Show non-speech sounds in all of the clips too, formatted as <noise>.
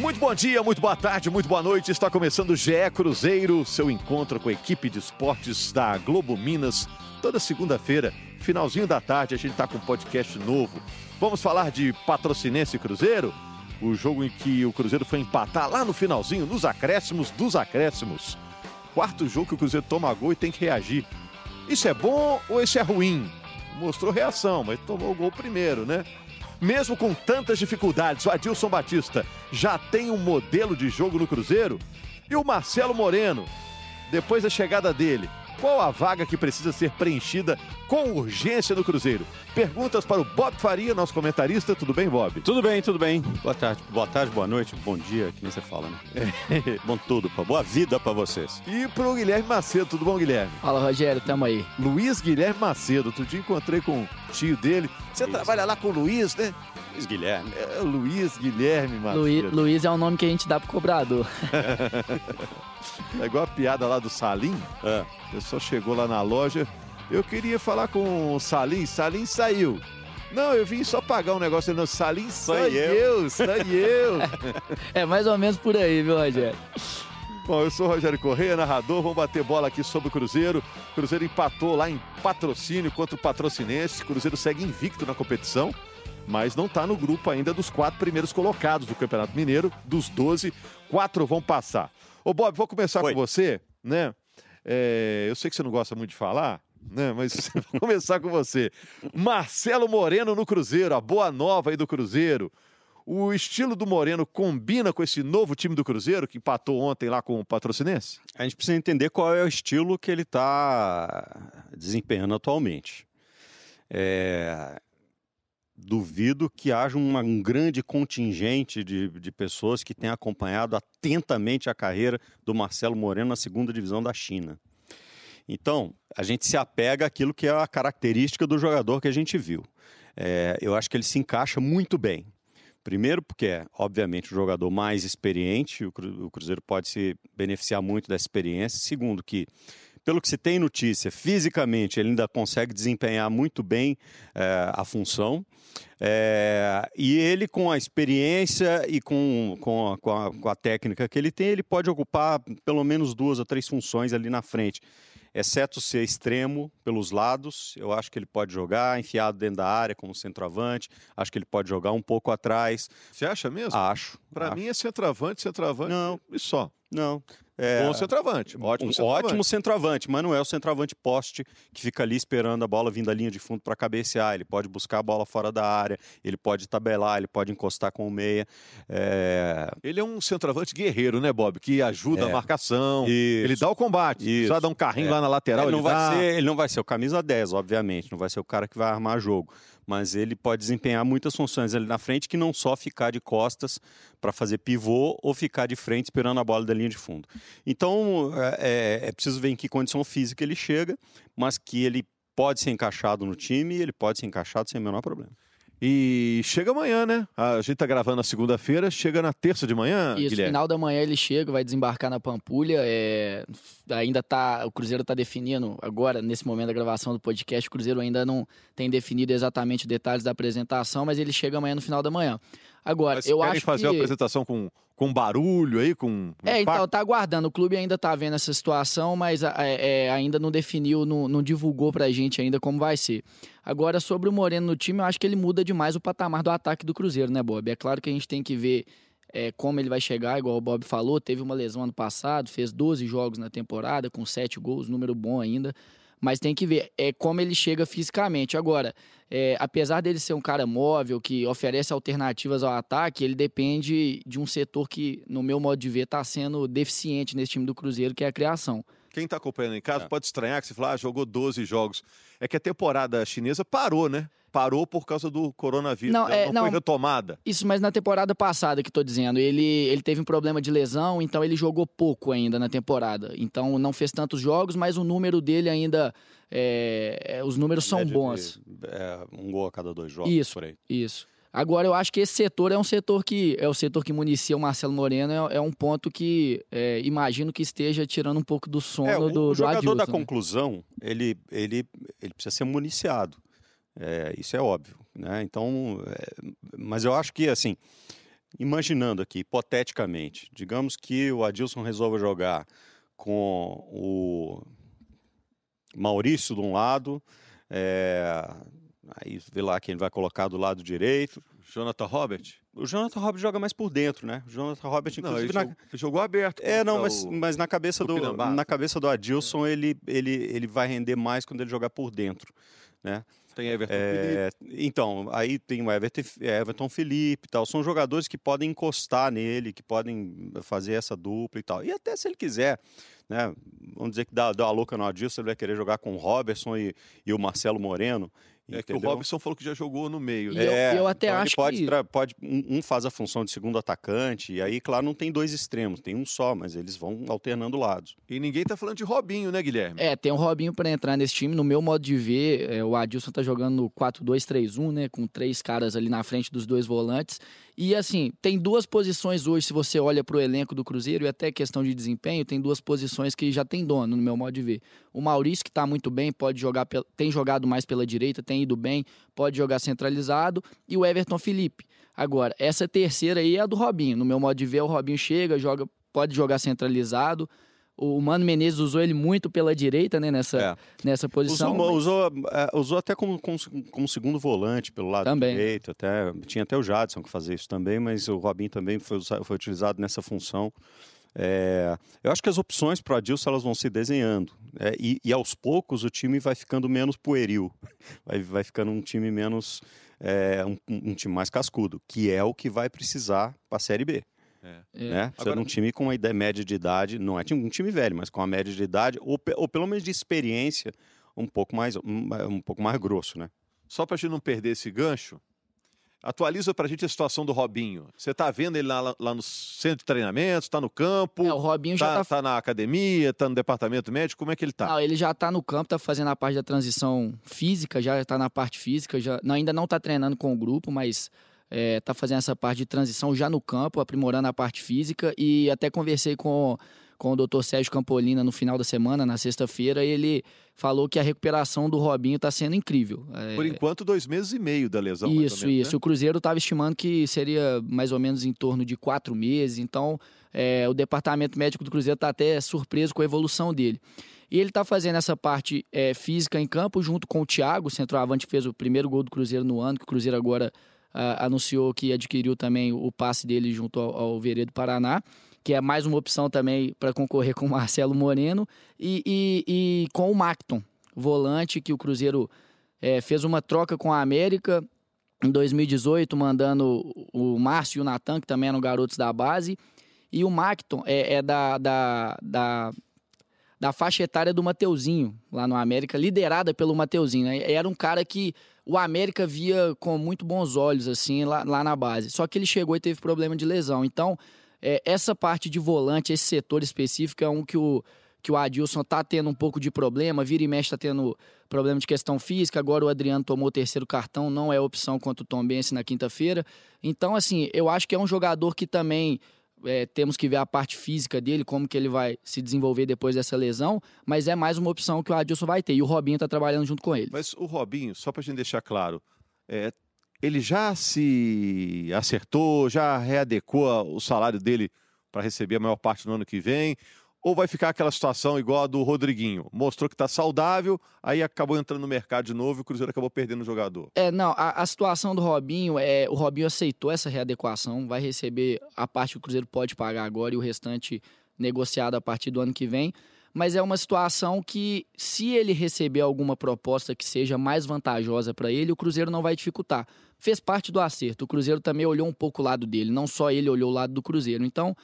Muito bom dia, muito boa tarde, muito boa noite. Está começando o GE Cruzeiro, seu encontro com a equipe de esportes da Globo Minas. Toda segunda-feira, finalzinho da tarde, a gente está com um podcast novo. Vamos falar de Patrocinense Cruzeiro? O jogo em que o Cruzeiro foi empatar lá no finalzinho, nos acréscimos dos acréscimos. Quarto jogo que o Cruzeiro toma gol e tem que reagir. Isso é bom ou isso é ruim? Mostrou reação, mas tomou o gol primeiro, né? Mesmo com tantas dificuldades, o Adilson Batista já tem um modelo de jogo no Cruzeiro? E o Marcelo Moreno, depois da chegada dele, qual a vaga que precisa ser preenchida com urgência no Cruzeiro? Perguntas para o Bob Faria, nosso comentarista. Tudo bem, Bob? Tudo bem, tudo bem. Boa tarde, boa tarde, boa noite, bom dia, que nem você fala, né? É. <laughs> bom tudo, pra, boa vida para vocês. E pro Guilherme Macedo, tudo bom, Guilherme? Fala, Rogério, tamo aí. Luiz Guilherme Macedo, outro dia encontrei com o tio dele. Você Luiz. trabalha lá com o Luiz, né? Luiz Guilherme. É, Luiz Guilherme Macedo. Luiz, Luiz é o nome que a gente dá pro cobrador. é igual a piada lá do Salim. É. O pessoal chegou lá na loja. Eu queria falar com o Salim. Salim saiu. Não, eu vim só pagar um negócio. Não, Salim sou eu. <laughs> é mais ou menos por aí, viu, Rogério? Bom, eu sou o Rogério Correia, narrador. Vamos bater bola aqui sobre o Cruzeiro. O Cruzeiro empatou lá em patrocínio contra o Patrocinense. O Cruzeiro segue invicto na competição, mas não está no grupo ainda dos quatro primeiros colocados do Campeonato Mineiro. Dos 12, quatro vão passar. Ô, Bob, vou começar Oi. com você, né? É, eu sei que você não gosta muito de falar, né? Mas <laughs> vou começar com você. Marcelo Moreno no Cruzeiro, a boa nova aí do Cruzeiro. O estilo do Moreno combina com esse novo time do Cruzeiro que empatou ontem lá com o Patrocinense? A gente precisa entender qual é o estilo que ele está desempenhando atualmente. É, duvido que haja uma, um grande contingente de, de pessoas que tenham acompanhado atentamente a carreira do Marcelo Moreno na segunda divisão da China. Então, a gente se apega àquilo que é a característica do jogador que a gente viu. É, eu acho que ele se encaixa muito bem. Primeiro, porque é, obviamente, o jogador mais experiente, o Cruzeiro pode se beneficiar muito dessa experiência. Segundo, que pelo que se tem notícia, fisicamente ele ainda consegue desempenhar muito bem é, a função. É, e ele, com a experiência e com, com a, com, a, com, a, técnica que ele tem, ele pode ocupar pelo menos duas ou três funções ali na frente exceto ser extremo pelos lados, eu acho que ele pode jogar enfiado dentro da área como centroavante, acho que ele pode jogar um pouco atrás. Você acha mesmo? Acho. Para mim é centroavante, centroavante não, e só. Não. É, Bom centroavante, ótimo um centroavante. Ótimo centroavante, mas não é o centroavante poste que fica ali esperando a bola vindo da linha de fundo para cabecear. Ele pode buscar a bola fora da área, ele pode tabelar, ele pode encostar com o meia. É... Ele é um centroavante guerreiro, né, Bob? Que ajuda é. a marcação, Isso. ele dá o combate. Isso. Só dá um carrinho é. lá na lateral. Ele, ele, não vai ser, ele não vai ser o camisa 10, obviamente, não vai ser o cara que vai armar jogo mas ele pode desempenhar muitas funções ali na frente que não só ficar de costas para fazer pivô ou ficar de frente esperando a bola da linha de fundo. Então é, é, é preciso ver em que condição física ele chega, mas que ele pode ser encaixado no time ele pode ser encaixado sem o menor problema. E chega amanhã, né? A gente tá gravando na segunda-feira, chega na terça de manhã. Isso, Guilherme. final da manhã ele chega, vai desembarcar na Pampulha. É... Ainda tá. O Cruzeiro tá definindo, agora, nesse momento da gravação do podcast, o Cruzeiro ainda não tem definido exatamente os detalhes da apresentação, mas ele chega amanhã no final da manhã. Agora, Mas eu acho fazer que... a apresentação com, com barulho aí, com... É, então, tá aguardando. O clube ainda tá vendo essa situação, mas é, é, ainda não definiu, não, não divulgou pra gente ainda como vai ser. Agora, sobre o Moreno no time, eu acho que ele muda demais o patamar do ataque do Cruzeiro, né, Bob? É claro que a gente tem que ver é, como ele vai chegar, igual o Bob falou. Teve uma lesão ano passado, fez 12 jogos na temporada, com 7 gols, número bom ainda mas tem que ver é como ele chega fisicamente. Agora, é, apesar dele ser um cara móvel, que oferece alternativas ao ataque, ele depende de um setor que, no meu modo de ver, está sendo deficiente nesse time do Cruzeiro, que é a criação. Quem está acompanhando em casa é. pode estranhar que você fala, ah, jogou 12 jogos. É que a temporada chinesa parou, né? Parou por causa do coronavírus. Não, é, não, não foi retomada. Isso, mas na temporada passada que estou dizendo, ele, ele teve um problema de lesão, então ele jogou pouco ainda na temporada. Então não fez tantos jogos, mas o número dele ainda. É, é os números são bons. De, é, um gol a cada dois jogos. Isso, por aí. Isso. Agora, eu acho que esse setor é um setor que é o setor que municia o Marcelo Moreno, é, é um ponto que é, imagino que esteja tirando um pouco do sono é, o, do, o jogador Adilson, da né? conclusão, ele, ele, ele precisa ser municiado. É, isso é óbvio, né? Então, é, mas eu acho que assim, imaginando aqui, hipoteticamente, digamos que o Adilson resolva jogar com o Maurício de um lado, é, aí vê lá quem vai colocar do lado direito. Jonathan Robert? O Jonathan Robert joga mais por dentro, né? O Jonathan Robert, inclusive. Não, na... jogou aberto. É, não, mas, o... mas na cabeça do, do na cabeça do Adilson, ele, ele, ele vai render mais quando ele jogar por dentro. Né? Tem Everton é, Felipe. Então, aí tem o Everton, Everton Felipe e tal. São jogadores que podem encostar nele, que podem fazer essa dupla e tal. E até se ele quiser, né? Vamos dizer que dá, dá uma louca no Adilson, ele vai querer jogar com o Robertson e, e o Marcelo Moreno. É que o Robson falou que já jogou no meio. Né? É, eu, eu, até então acho pode, que... pode um faz a função de segundo atacante, e aí, claro, não tem dois extremos, tem um só, mas eles vão alternando lados. E ninguém tá falando de Robinho, né, Guilherme? É, tem um Robinho para entrar nesse time. No meu modo de ver, é, o Adilson tá jogando no 4-2-3-1, né, com três caras ali na frente dos dois volantes. E assim, tem duas posições hoje, se você olha para o elenco do Cruzeiro, e até questão de desempenho, tem duas posições que já tem dono, no meu modo de ver. O Maurício, que está muito bem, pode jogar, tem jogado mais pela direita, tem ido bem, pode jogar centralizado, e o Everton Felipe. Agora, essa terceira aí é a do Robinho. No meu modo de ver, o Robinho chega, joga, pode jogar centralizado. O Mano Menezes usou ele muito pela direita, né, nessa, é. nessa posição. Usou, mas... usou, é, usou até como, como, como, segundo volante pelo lado também. direito. Até, tinha até o Jadson que fazia isso também, mas o Robinho também foi, foi utilizado nessa função. É, eu acho que as opções para o Adilson elas vão se desenhando. É, e, e, aos poucos o time vai ficando menos pueril. <laughs> Vai, vai ficando um time menos. É, um, um time mais cascudo, que é o que vai precisar para a Série B. É. Né? Precisa Agora... de um time com uma ideia média de idade, não é um time velho, mas com uma média de idade, ou, ou pelo menos de experiência, um pouco mais, um, um pouco mais grosso, né? Só para a gente não perder esse gancho, Atualiza para a gente a situação do Robinho. Você está vendo ele lá, lá, no centro de treinamento, está no campo? É, o Robinho tá, já está tá na academia, está no departamento médico, como é que ele está? Não, ele já está no campo, está fazendo a parte da transição física, já está na parte física, já não, ainda não está treinando com o grupo, mas está é, tá fazendo essa parte de transição já no campo, aprimorando a parte física. E até conversei com, com o Dr. Sérgio Campolina no final da semana, na sexta-feira, e ele falou que a recuperação do Robinho está sendo incrível. É... Por enquanto, dois meses e meio da lesão. Isso, menos, isso. Né? O Cruzeiro estava estimando que seria mais ou menos em torno de quatro meses. Então, é, o departamento médico do Cruzeiro está até surpreso com a evolução dele. E ele está fazendo essa parte é, física em campo junto com o Thiago, o centroavante que fez o primeiro gol do Cruzeiro no ano, que o Cruzeiro agora uh, anunciou que adquiriu também o passe dele junto ao, ao Veredo Paraná, que é mais uma opção também para concorrer <laughs> com o Marcelo Moreno, e, e, e, com o Macton, volante que o Cruzeiro é, fez uma troca com a América em 2018, mandando o Márcio e o Natan, que também eram garotos da base, e o Macton é, é da, da, da da faixa etária do Mateuzinho, lá no América, liderada pelo Mateuzinho. Né? Era um cara que o América via com muito bons olhos, assim, lá, lá na base. Só que ele chegou e teve problema de lesão. Então, é, essa parte de volante, esse setor específico, é um que o, que o Adilson tá tendo um pouco de problema, vira e mexe tá tendo problema de questão física, agora o Adriano tomou o terceiro cartão, não é opção contra o Tom Bense na quinta-feira. Então, assim, eu acho que é um jogador que também é, temos que ver a parte física dele, como que ele vai se desenvolver depois dessa lesão, mas é mais uma opção que o Adilson vai ter. E o Robinho está trabalhando junto com ele. Mas o Robinho, só para a gente deixar claro, é, ele já se acertou, já readecou o salário dele para receber a maior parte no ano que vem? Ou vai ficar aquela situação igual a do Rodriguinho? Mostrou que está saudável, aí acabou entrando no mercado de novo e o Cruzeiro acabou perdendo o jogador. É, não, a, a, situação do Robinho é. O Robinho aceitou essa readequação, vai receber a parte que o Cruzeiro pode pagar agora e o restante negociado a partir do ano que vem. Mas é uma situação que, se ele receber alguma proposta que seja mais vantajosa para ele, o Cruzeiro não vai dificultar. Fez parte do acerto. O Cruzeiro também olhou um pouco o lado dele, não só ele olhou o lado do Cruzeiro. Então,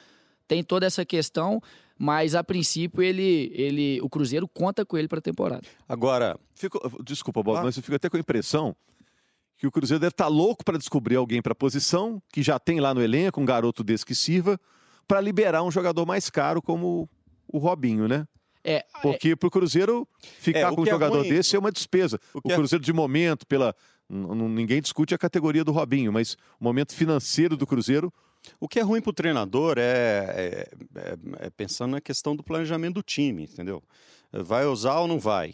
tem toda essa questão mas a princípio ele, ele o Cruzeiro conta com ele para a temporada. Agora, fico, desculpa, Bob, ah. mas eu fico até com a impressão que o Cruzeiro deve estar tá louco para descobrir alguém para a posição, que já tem lá no elenco um garoto desse que sirva, para liberar um jogador mais caro como o Robinho, né? É, Porque é... para o Cruzeiro ficar é, com um é jogador ruim... desse é uma despesa. O, o é Cruzeiro, de momento, pela. Ninguém discute a categoria do Robinho, mas o momento financeiro do Cruzeiro o que é ruim para o treinador é, é, é, é, pensando na questão do planejamento do time, entendeu? Vai usar ou não vai?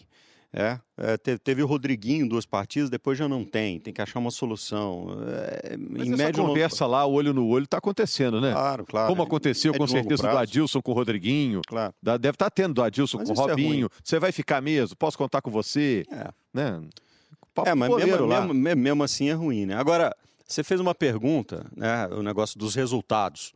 É, é te- teve o Rodriguinho duas partidas, depois já não tem, tem que achar uma solução. É, Mas em essa médio conversa lá, olho no olho, tá acontecendo, né? Claro, claro. Como aconteceu é com certeza do prazo. Adilson com o Rodriguinho. Claro. Da- Deve estar tendo do Adilson Mas com o isso é Robinho. Você vai ficar mesmo? Posso contar com você? É. Né? Papo É, mas mesmo, mesmo, me- mesmo assim é ruim, né? Agora, você fez uma pergunta, né? O negócio dos resultados.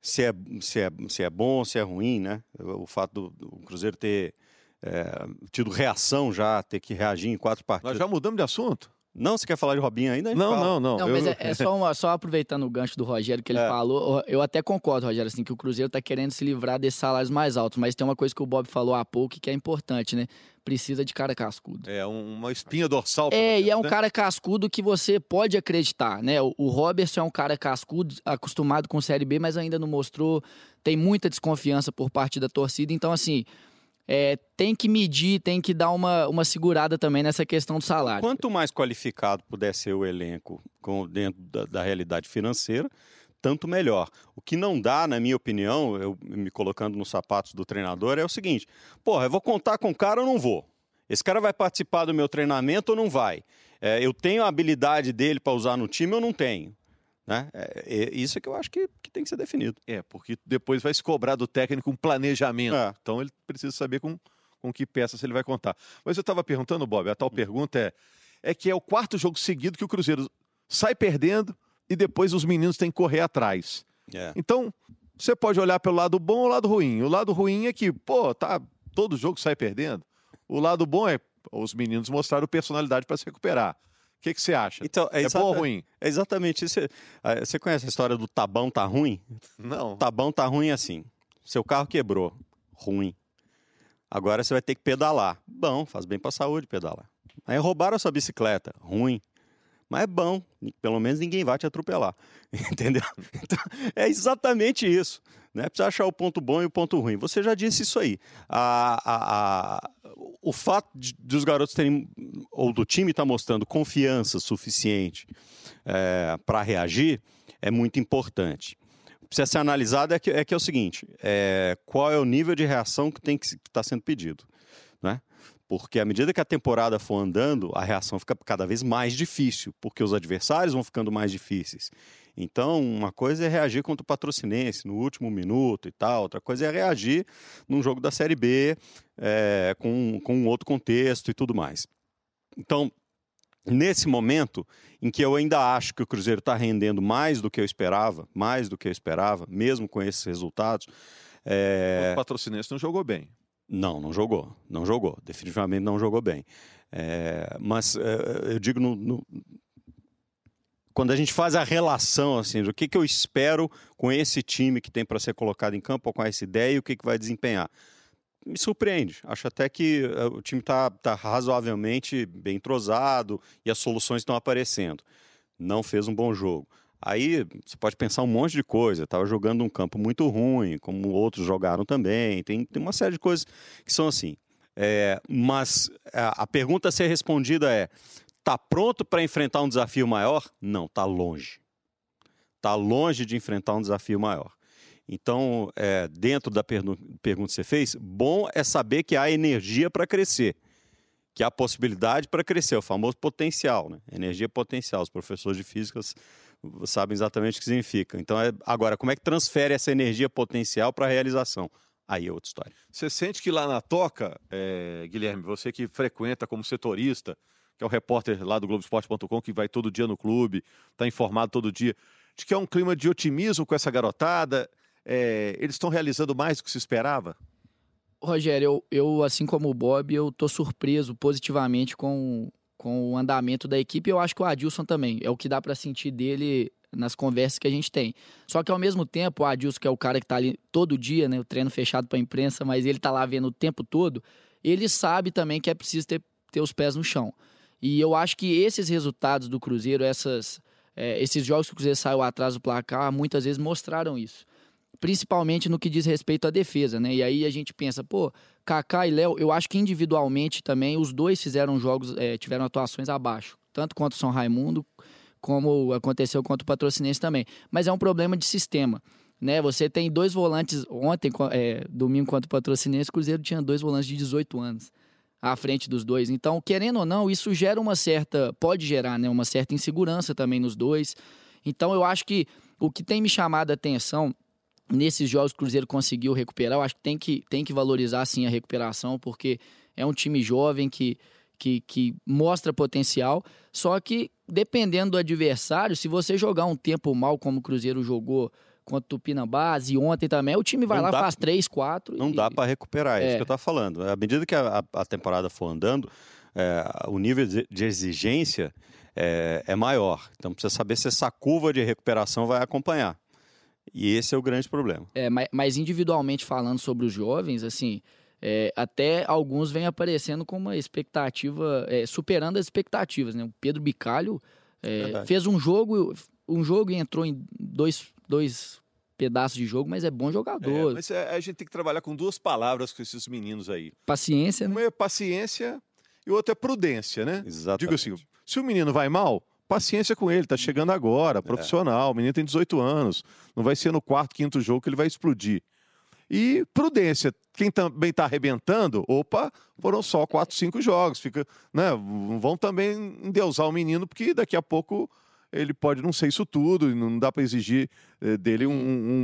Se é, se é, se é bom, se é ruim, né? O fato do, do Cruzeiro ter é, tido reação já, ter que reagir em quatro Nós partidas. já mudamos de assunto? Não, você quer falar de Robinho ainda? Não, não, não. Não, Eu- mas é, é só, uma- só aproveitando o gancho do Rogério que ele É. falou, eu até concordo, Rogério, assim, que o Cruzeiro tá querendo se livrar desses salários mais altos, mas tem uma coisa que o Bob falou há pouco que é importante, né? Precisa de cara cascudo. É um- uma espinha dorsal. É, e é um né? cara cascudo que você pode acreditar, né? O, o Robertson é um cara cascudo, acostumado com Série B, mas ainda não mostrou, tem muita desconfiança por parte da torcida, então assim, é, tem que medir, tem que dar uma, uma segurada também nessa questão do salário. Quanto mais qualificado puder ser o elenco com- dentro da, da realidade financeira, tanto melhor. O que não dá, na minha opinião, eu me colocando nos sapatos do treinador, é o seguinte: porra, eu vou contar com o cara ou não vou? Esse cara vai participar do meu treinamento ou não vai? É, eu tenho a habilidade dele para usar no time ou não tenho? Né? É, é isso é que eu acho que, que tem que ser definido. É, porque depois vai se cobrar do técnico um planejamento. É. Então ele precisa saber com, com que peças ele vai contar. Mas eu estava perguntando, Bob, a tal pergunta é: é que é o quarto jogo seguido que o Cruzeiro sai perdendo e depois os meninos têm que correr atrás. É. Então, você pode olhar pelo lado bom ou lado ruim. O lado ruim é que, pô, tá, todo jogo sai perdendo. O lado bom é os meninos mostraram personalidade para se recuperar. O que, que você acha? Então, é, É, ou ruim? é exatamente isso. Ah, Você conhece a história do tabão tá ruim? Não. Tá bom, tá ruim assim. Seu carro quebrou. Ruim. Agora você vai ter que pedalar. Bom, faz bem pra saúde pedalar. Aí roubaram a sua bicicleta. Ruim. Mas é bom. Pelo menos ninguém vai te atropelar. <laughs> Entendeu? Então, é exatamente isso. Né? Precisa achar o ponto bom e o ponto ruim. Você já disse isso aí. A, a- a- o fato de, dos garotos terem, ou do time estar mostrando confiança suficiente para reagir é muito importante precisa ser analisado é que é, que é o seguinte: é, qual é o nível de reação que tem que estar sendo pedido, né? Porque à medida que a temporada for andando, a reação fica cada vez mais difícil, porque os adversários vão ficando mais difíceis. Então, uma coisa é reagir contra o patrocinense no último minuto e tal, outra coisa é reagir num jogo da Série B é, com, com um outro contexto e tudo mais. Então, nesse momento em que eu ainda acho que o Cruzeiro está rendendo mais do que eu esperava, mais do que eu esperava, mesmo com esses resultados, é, O patrocinense não jogou bem. não, não jogou. Não jogou. Definitivamente não jogou bem. É, mas é, eu digo no, no- quando a gente faz a relação assim do que, que eu espero com esse time que tem para ser colocado em campo, ou com essa ideia e o que, que vai desempenhar. Me surpreende. Acho até que é, o time está tá razoavelmente bem entrosado e as soluções estão aparecendo. Não fez um bom jogo. Aí você pode pensar um monte de coisa. Estava jogando um campo muito ruim, como outros jogaram também. Tem, tem uma série de coisas que são assim. É, mas a, a pergunta a ser respondida é: tá pronto para enfrentar um desafio maior? Não, tá longe. Tá longe de enfrentar um desafio maior. Então, é, dentro da pergunta que você fez, bom é saber que há energia para crescer, que há possibilidade para crescer, o famoso potencial, né? Energia potencial. Os professores de física sabem exatamente o que significa. Então, é, agora, como é que transfere essa energia potencial para a realização? Aí é outra história. Você sente que lá na Toca, é, Guilherme, você que frequenta como setorista, que é o repórter lá do Globoesporte.com, que vai todo dia no clube, está informado todo dia, de que é um clima de otimismo com essa garotada. é, eles estão realizando mais do que se esperava? Rogério, eu, eu, assim como o Bob, eu tô surpreso positivamente com, com o andamento da equipe. Eu acho que o Adilson também. É o que dá para sentir dele nas conversas que a gente tem. Só que ao mesmo tempo, o Adilson, que é o cara que tá ali todo dia, né? O treino fechado para imprensa, mas ele tá lá vendo o tempo todo, ele sabe também que é preciso ter, ter os pés no chão. E eu acho que esses resultados do Cruzeiro, essas, é, esses jogos que o Cruzeiro saiu atrás do placar, muitas vezes mostraram isso principalmente no que diz respeito à defesa, né? E aí a gente pensa, pô, Kaká e Léo, eu acho que individualmente também os dois fizeram jogos, é, tiveram atuações abaixo, tanto contra o São Raimundo como aconteceu contra o Patrocinense também. Mas é um problema de sistema. Né, você tem dois volantes ontem, é, domingo contra o Patrocinense, o Cruzeiro tinha dois volantes de 18 anos. À frente dos dois. Então, querendo ou não, isso gera uma certa. pode gerar né, uma certa insegurança também nos dois. Então, eu acho que o que tem me chamado a atenção nesses jogos o Cruzeiro conseguiu recuperar, eu acho que tem que, tem que valorizar sim a recuperação, porque é um time jovem que, que, que mostra potencial. Só que, dependendo do adversário, se você jogar um tempo mal como o Cruzeiro jogou contra o Tupinambás e ontem também, o time vai Não lá, dá- faz três, quatro. Não e- dá para recuperar, é, É. isso que eu tô falando. À medida que a, a- temporada for andando, é, o nível de exigência é, é maior. Então precisa saber se essa curva de recuperação vai acompanhar. E esse é o grande problema. É, mas, mas individualmente falando sobre os jovens, assim, é, até alguns vêm aparecendo com uma expectativa, é, superando as expectativas, né? O Pedro Bicalho é, fez um jogo, um jogo e entrou em dois, dois pedaços de jogo, mas é bom É, jogador. mas é, a gente tem que trabalhar com duas palavras com esses meninos aí. Paciência, né? Uma é paciência e outra é prudência, né? Exatamente. Digo assim, se o menino vai mal, paciência com ele, tá chegando agora, profissional, o menino tem 18 anos, não vai ser no quarto, quinto jogo que ele vai explodir. E prudência, quem também está arrebentando, opa, foram só quatro, cinco jogos, fica, né, vão também endeusar o menino, porque daqui a pouco ele pode não ser isso tudo, não dá para exigir eh, dele um,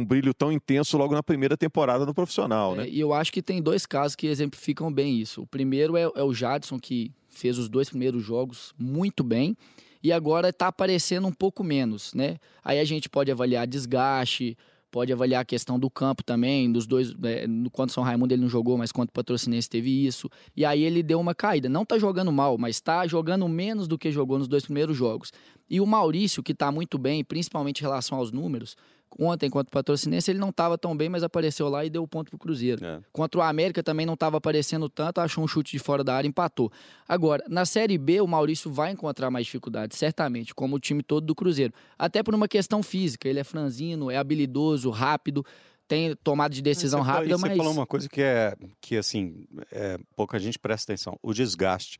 um brilho tão intenso logo na primeira temporada no profissional, É, né? e eu acho que tem dois casos que exemplificam bem isso. O primeiro é, é o Jadson, que fez os dois primeiros jogos muito bem e agora está aparecendo um pouco menos, né? Aí a gente pode avaliar desgaste, pode avaliar a questão do campo também, dos dois, é, quanto São Raimundo ele não jogou, mas quanto Patrocinense teve isso. E aí ele deu uma caída. Não tá jogando mal, mas tá jogando menos do que jogou nos dois primeiros jogos. E o Maurício, que tá muito bem, principalmente em relação aos números, ontem contra o Patrocinense ele não estava tão bem, mas apareceu lá e deu o ponto pro Cruzeiro. É. Contra o América também não estava aparecendo tanto, achou um chute de fora da área, empatou. Agora, na Série B, o Maurício vai encontrar mais dificuldade, certamente, como o time todo do Cruzeiro. Até por uma questão física, ele é franzino, é habilidoso, rápido, tem tomada de decisão Você rápida, Você mas falou uma coisa que é que assim é, pouca gente presta atenção. O desgaste.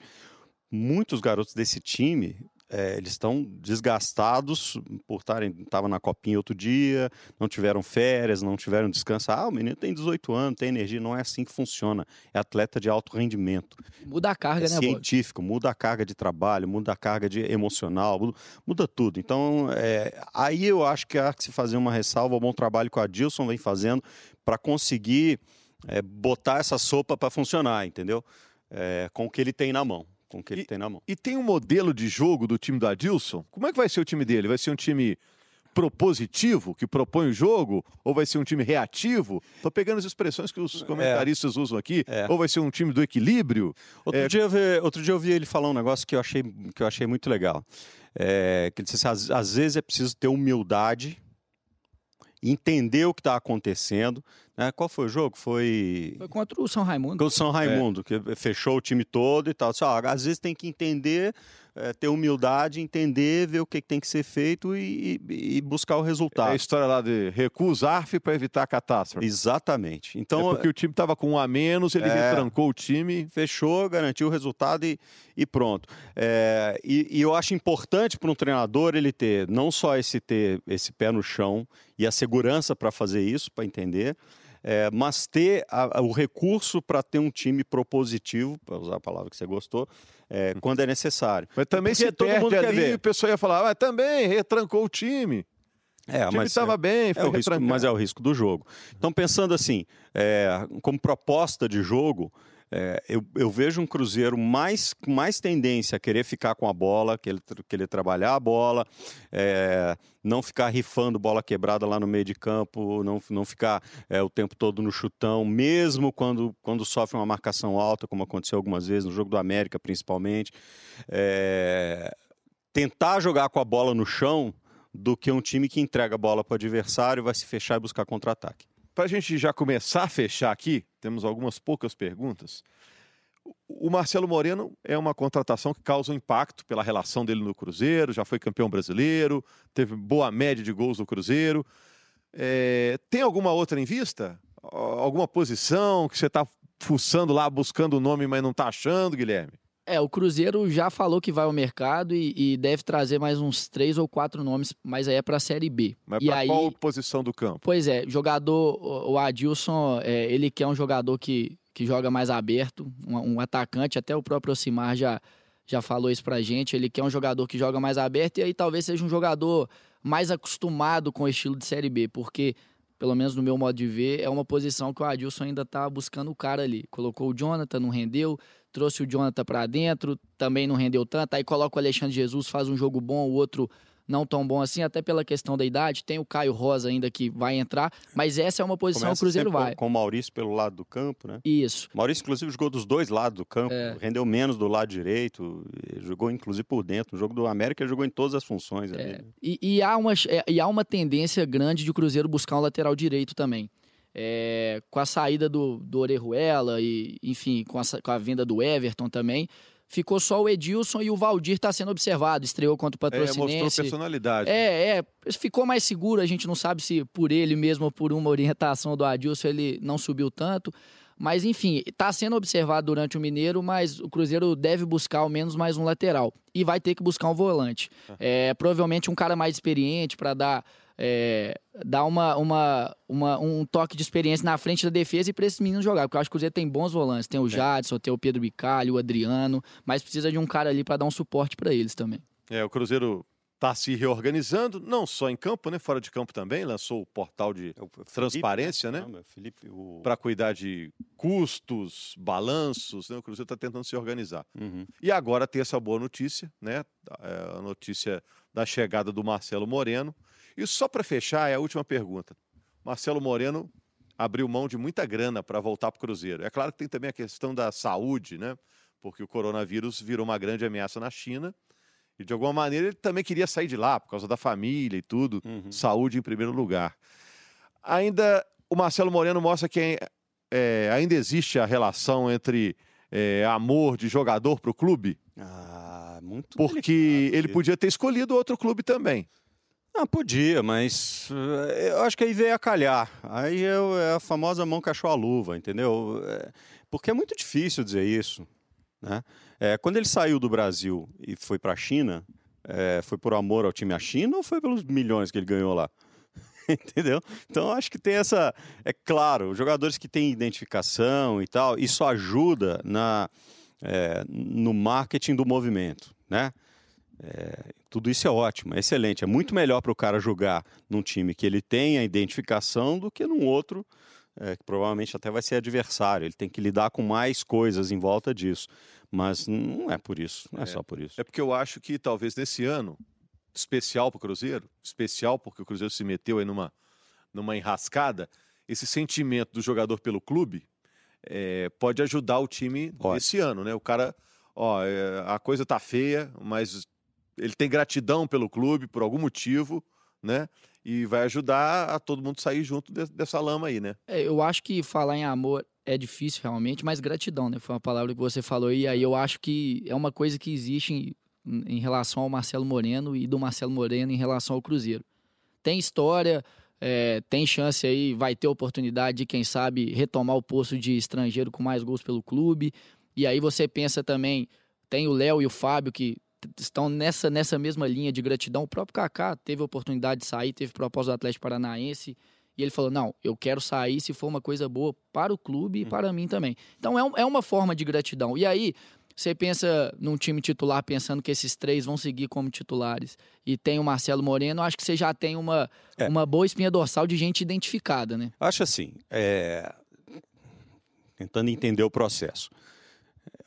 Muitos garotos desse time é, eles estão desgastados por estarem estavam na copinha outro dia, não tiveram férias, não tiveram descanso. Ah, o menino tem 18 anos, tem energia. Não é assim que funciona. É atleta de alto rendimento. muda a carga, é né, Bob? científico, muda a carga de trabalho, muda a carga de emocional, muda, muda tudo. Então, é, aí eu acho que há que se fazer uma ressalva ao bom trabalho que o Adilson vem fazendo para conseguir é, botar essa sopa para funcionar, entendeu? É, com o que ele tem na mão. Com o que ele tem na mão. E tem um modelo de jogo do time do Adilson? Como é que vai ser o time dele? Vai ser um time propositivo, que propõe o jogo? Ou vai ser um time reativo? Tô pegando as expressões que os comentaristas usam aqui. É. Ou vai ser um time do equilíbrio? Outro, É. dia eu vi, outro dia eu vi ele falar um negócio que eu achei, que eu achei muito legal. É, que ele disse assim, às, às vezes é preciso ter humildade, entender o que está acontecendo. Né? Qual foi o jogo? Foi Foi contra o São Raimundo. com o São Raimundo, que fechou o time todo e tal. Só, às vezes tem que entender, é, ter humildade, entender, ver o que, tem que ser feito e, e- buscar o É a resultado. história lá de recusa ARF para evitar a catástrofe. Exatamente. é Então, porque o time estava com um a menos, ele É. retrancou o time. fechou, garantiu o resultado e, e pronto. É, e, e eu acho importante para um treinador ele ter não só esse ter esse pé no chão e a segurança para fazer isso, para entender, é, mas ter a- a- o recurso para ter um time propositivo, para usar a palavra que você gostou, é, quando é necessário. Mas também Porque se todo perde mundo quer ali, ver. o pessoal ia falar, ah, também retrancou o time. É, o time estava bem, É foi o risco, mas é o risco do jogo. Então, pensando assim, é, como proposta de jogo, é, eu, eu vejo um Cruzeiro mais, mais tendência a querer ficar com a bola, querer, querer trabalhar a bola, é, não ficar rifando bola quebrada lá no meio de campo, não, não ficar é, o tempo todo no chutão, mesmo quando, quando sofre uma marcação alta, como aconteceu algumas vezes, no jogo do América principalmente. É, tentar jogar com a bola no chão do que um time que entrega a bola para o adversário, vai se fechar e buscar contra-ataque. Para a gente já começar a fechar aqui, temos algumas poucas perguntas. O Marcelo Moreno é uma contratação que causa um impacto pela relação dele no Cruzeiro, já foi campeão brasileiro, teve boa média de gols no Cruzeiro. É, tem alguma outra em vista? Al- Alguma posição que você está fuçando lá, buscando o nome, mas não está achando, Guilherme? É, o Cruzeiro já falou que vai ao mercado e, e deve trazer mais uns três ou quatro nomes, mas aí é para a Série B. Mas para qual posição do campo? pois é, jogador, o o Adilson, é, ele quer um jogador que, que joga mais aberto, um, um atacante, até o próprio Osimar já, já falou isso pra gente, ele quer um jogador que joga mais aberto e aí talvez seja um jogador mais acostumado com o estilo de Série B, porque, pelo menos no meu modo de ver, é uma posição que o Adilson ainda tá buscando o cara ali. Colocou o Jonathan, não rendeu, trouxe o Jonathan para dentro, também não rendeu tanto, aí coloca o Alexandre Jesus, faz um jogo bom, o outro não tão bom assim, até pela questão da idade. Tem o Caio Rosa ainda que vai entrar, mas essa é uma posição Começa que o Cruzeiro vai. Com o Maurício pelo lado do campo, né? Isso. Maurício, inclusive, jogou dos dois lados do campo, É. rendeu menos do lado direito, jogou inclusive por dentro. No jogo do América, jogou em todas as funções. ali, né? E, e há uma, é, e há uma tendência grande de o Cruzeiro buscar um lateral direito também. É, com a saída do, do Orejuela e, enfim, com a, com a venda do Everton também, ficou só o Edilson e o Valdir está sendo observado. Estreou contra o É, mostrou Patrocinense. personalidade. É, é, ficou mais seguro, a gente não sabe se por ele mesmo ou por uma orientação do Adilson ele não subiu tanto. Mas, enfim, está sendo observado durante o Mineiro, mas o Cruzeiro deve buscar ao menos mais um lateral. E vai ter que buscar um volante. É, provavelmente um cara mais experiente para dar, é, dar uma, uma, uma- um toque de experiência na frente da defesa e para esses meninos jogar. Porque eu acho que o Cruzeiro tem bons volantes. Tem o Jadson, tem o Pedro Bicalho, o Adriano. Mas precisa de um cara ali para dar um suporte para eles também. É, o Cruzeiro está se reorganizando, não só em campo, né? Fora de campo também. Lançou o portal de É o Felipe, transparência, né? Felipe, o... para cuidar de custos, balanços. Né? O Cruzeiro está tentando se organizar. Uhum. E agora tem essa boa notícia, né? É, A notícia da chegada do Marcelo Moreno. E só para fechar, é a última pergunta. Marcelo Moreno abriu mão de muita grana para voltar para o Cruzeiro. É claro que tem também a questão da saúde, né? Porque o coronavírus virou uma grande ameaça na China. E de alguma maneira ele também queria sair de lá por causa da família e tudo. Uhum. Saúde em primeiro lugar. Ainda o Marcelo Moreno mostra que é, ainda existe a relação entre é, amor de jogador para o clube, Ah, muito porque ele podia ter escolhido outro clube também. Ah, podia, mas eh, eu acho que aí veio a calhar. Aí eu- é a famosa mão que achou a luva, entendeu? É, Porque é muito difícil dizer isso. Né? É, quando ele saiu do Brasil e foi para a China, é, foi por amor ao time à China ou foi pelos milhões que ele ganhou lá? <laughs> Entendeu? Então acho que tem essa. É claro, jogadores que têm identificação e tal, isso ajuda na, é, no marketing do movimento, né? É, tudo isso é ótimo, é excelente. É muito melhor para o cara jogar num time que ele tem a identificação do que num outro é, que provavelmente até vai ser adversário. Ele tem que lidar com mais coisas em volta disso. Mas não é por isso, não é, É. só por isso. É porque eu acho que talvez nesse ano, especial para o Cruzeiro, especial porque o Cruzeiro se meteu aí numa, numa enrascada, esse sentimento do jogador pelo clube é, pode ajudar o time Pode. esse ano, né? O cara, ó, é, a coisa tá feia, mas ele tem gratidão pelo clube por algum motivo, né? E vai ajudar a todo mundo sair junto de- dessa lama aí, né? É, eu acho que falar em amor é difícil realmente, mas gratidão, né? Foi uma palavra que você falou e aí eu acho que é uma coisa que existe em, em relação ao Marcelo Moreno e do Marcelo Moreno em relação ao Cruzeiro. Tem história, é, tem chance aí, vai ter oportunidade de, quem sabe, retomar o posto de estrangeiro com mais gols pelo clube. E aí você pensa também, tem o Léo e o Fábio que estão nessa, nessa mesma linha de gratidão. O próprio Kaká teve a oportunidade de sair, teve proposta do Atlético Paranaense. E ele falou: não, eu quero sair se for uma coisa boa para o clube e para mim também. Então é, um- é uma forma de gratidão. E aí, você pensa num time titular pensando que esses três vão seguir como titulares e tem o Marcelo Moreno, acho que você já tem uma, É. uma boa espinha dorsal de gente identificada, né? Acho assim, é, tentando entender o processo.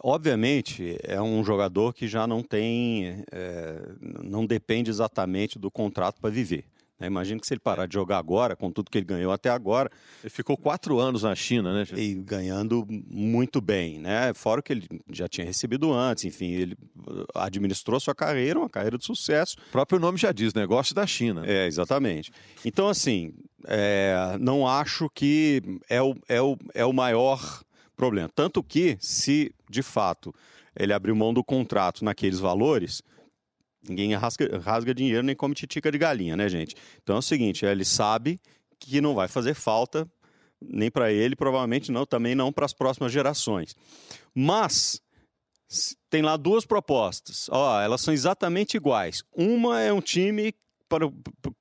Obviamente, é um jogador que já não tem, é, não depende exatamente do contrato para viver. né? Imagino que se ele parar de jogar agora, com tudo que ele ganhou até agora, Ele ficou quatro anos na China, né? e ganhando muito bem, né? Fora o que ele já tinha recebido antes, enfim, ele administrou sua carreira, uma carreira de sucesso. O próprio nome já diz, negócio da China. É, exatamente. Então, assim, é, não acho que é o, é, o, é o maior problema. Tanto que, se de fato ele abriu mão do contrato naqueles valores, ninguém rasga, rasga dinheiro nem come titica de galinha, né, gente? Então é o seguinte: ele sabe que não vai fazer falta nem para ele, provavelmente não, também não para as próximas gerações. Mas tem lá duas propostas. Ó, elas são exatamente iguais. Uma é um time para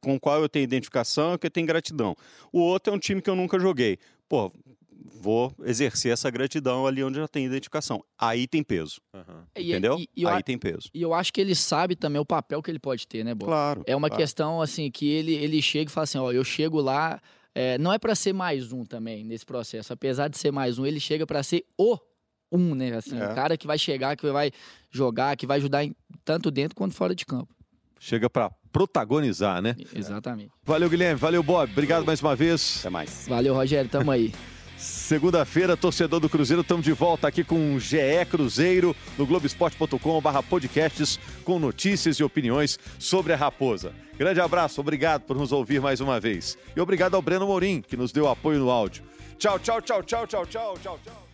com o qual eu tenho identificação que eu tenho gratidão. O outro é um time que eu nunca joguei. Pô, vou exercer essa gratidão ali onde já tem identificação. Aí tem peso. Uhum. E- Entendeu? E, e Aí a- tem peso. e eu acho que ele sabe também o papel que ele pode ter, né, Bola? Claro. É uma claro. questão assim que ele, ele chega e fala assim, ó, eu chego lá, é, não é pra ser mais um também nesse processo. Apesar de ser mais um, ele chega pra ser o um, né? Assim, É. o cara que vai chegar, que vai jogar, que vai ajudar em- tanto dentro quanto fora de campo. Chega para protagonizar, né? Exatamente. Valeu, Guilherme. Valeu, Bob. Obrigado mais uma vez. Até mais. Valeu, Rogério, tamo aí. <laughs> Segunda-feira, torcedor do Cruzeiro, estamos de volta aqui com o GE Cruzeiro no Globoesporte.com/barra podcasts com notícias e opiniões sobre a Raposa. Grande abraço, obrigado por nos ouvir mais uma vez. E obrigado ao Breno Morim, que nos deu apoio no áudio. Tchau, tchau, tchau, tchau, tchau, tchau, tchau, tchau.